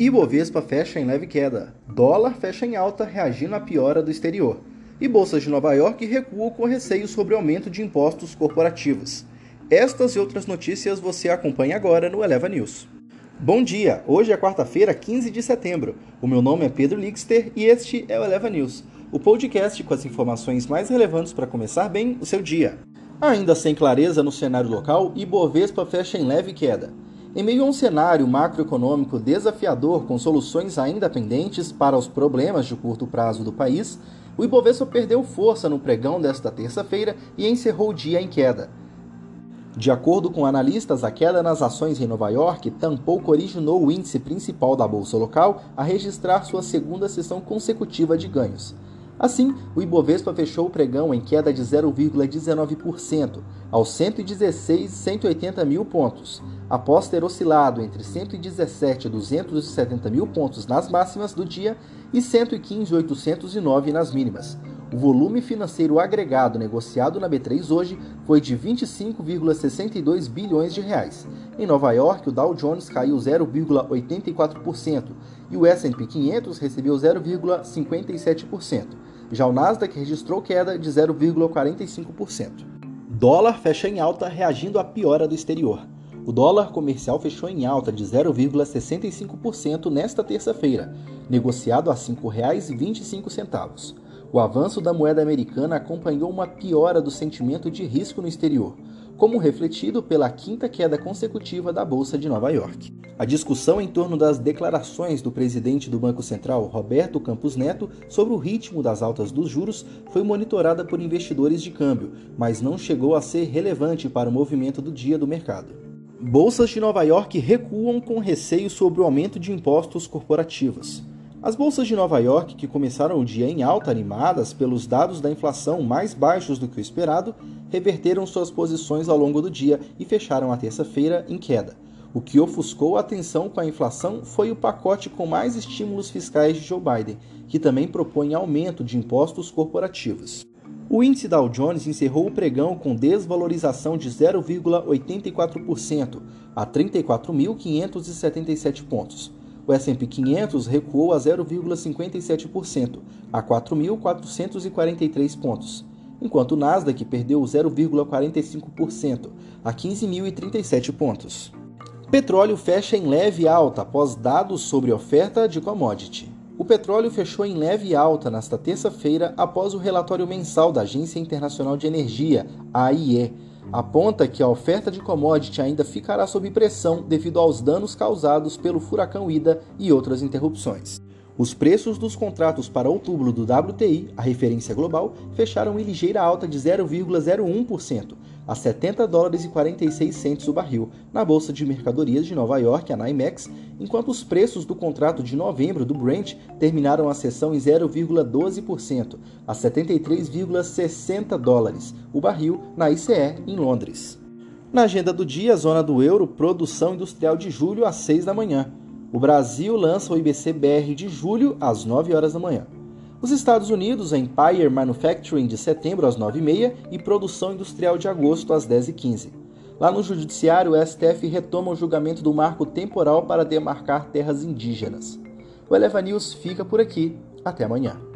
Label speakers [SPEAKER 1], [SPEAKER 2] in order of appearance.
[SPEAKER 1] Ibovespa fecha em leve queda. Dólar fecha em alta, reagindo à piora do exterior. E bolsas de Nova York recuam com receio sobre aumento de impostos corporativos. Estas e outras notícias você acompanha agora no Eleva News. Bom dia, hoje é quarta-feira, 15 de setembro. O meu nome é Pedro Lixter e este é o Eleva News, o podcast com as informações mais relevantes para começar bem o seu dia. Ainda sem clareza no cenário local, Ibovespa fecha em leve queda. Em meio a um cenário macroeconômico desafiador com soluções ainda pendentes para os problemas de curto prazo do país, o Ibovespa perdeu força no pregão desta terça-feira e encerrou o dia em queda. De acordo com analistas, a queda nas ações em Nova York tampouco originou o índice principal da bolsa local a registrar sua segunda sessão consecutiva de ganhos. Assim, o Ibovespa fechou o pregão em queda de 0,19%, aos 116.180 mil pontos, após ter oscilado entre 117 e 270 mil pontos nas máximas do dia e 115.809 nas mínimas. O volume financeiro agregado negociado na B3 hoje foi de 25,62 bilhões de reais. Em Nova York, o Dow Jones caiu 0,84% e o S&P 500 recebeu 0,57%. Já o Nasdaq registrou queda de 0,45%. Dólar fecha em alta reagindo à piora do exterior. O dólar comercial fechou em alta de 0,65% nesta terça-feira, negociado a R$ 5,25. O avanço da moeda americana acompanhou uma piora do sentimento de risco no exterior, como refletido pela quinta queda consecutiva da Bolsa de Nova York. A discussão em torno das declarações do presidente do Banco Central, Roberto Campos Neto, sobre o ritmo das altas dos juros foi monitorada por investidores de câmbio, mas não chegou a ser relevante para o movimento do dia do mercado. Bolsas de Nova York recuam com receio sobre o aumento de impostos corporativos. As bolsas de Nova York, que começaram o dia em alta, animadas pelos dados da inflação mais baixos do que o esperado, reverteram suas posições ao longo do dia e fecharam a terça-feira em queda. O que ofuscou a atenção com a inflação foi o pacote com mais estímulos fiscais de Joe Biden, que também propõe aumento de impostos corporativos. O índice Dow Jones encerrou o pregão com desvalorização de 0,84% a 34.577 pontos o S&P 500 recuou a 0,57%, a 4.443 pontos, enquanto o Nasdaq perdeu 0,45%, a 15.037 pontos. Petróleo fecha em leve alta após dados sobre oferta de commodity. O petróleo fechou em leve alta nesta terça-feira após o relatório mensal da Agência Internacional de Energia, AIE, aponta que a oferta de commodity ainda ficará sob pressão devido aos danos causados pelo furacão Ida e outras interrupções. Os preços dos contratos para outubro do WTI, a referência global, fecharam em ligeira alta de 0,01%, a 70 dólares e 46 centos o barril, na Bolsa de Mercadorias de Nova York, a NYMEX, enquanto os preços do contrato de novembro do Brent terminaram a sessão em 0,12%, a 73,60 dólares o barril, na ICE, em Londres. Na agenda do dia, zona do euro, produção industrial de julho às 6 da manhã. O Brasil lança o IBC-BR de julho às 9 horas da manhã. Os Estados Unidos, Empire Manufacturing de setembro às 9h30 e produção industrial de agosto às 10h15. Lá no Judiciário, o STF retoma o julgamento do marco temporal para demarcar terras indígenas. O Eleva News fica por aqui. Até amanhã.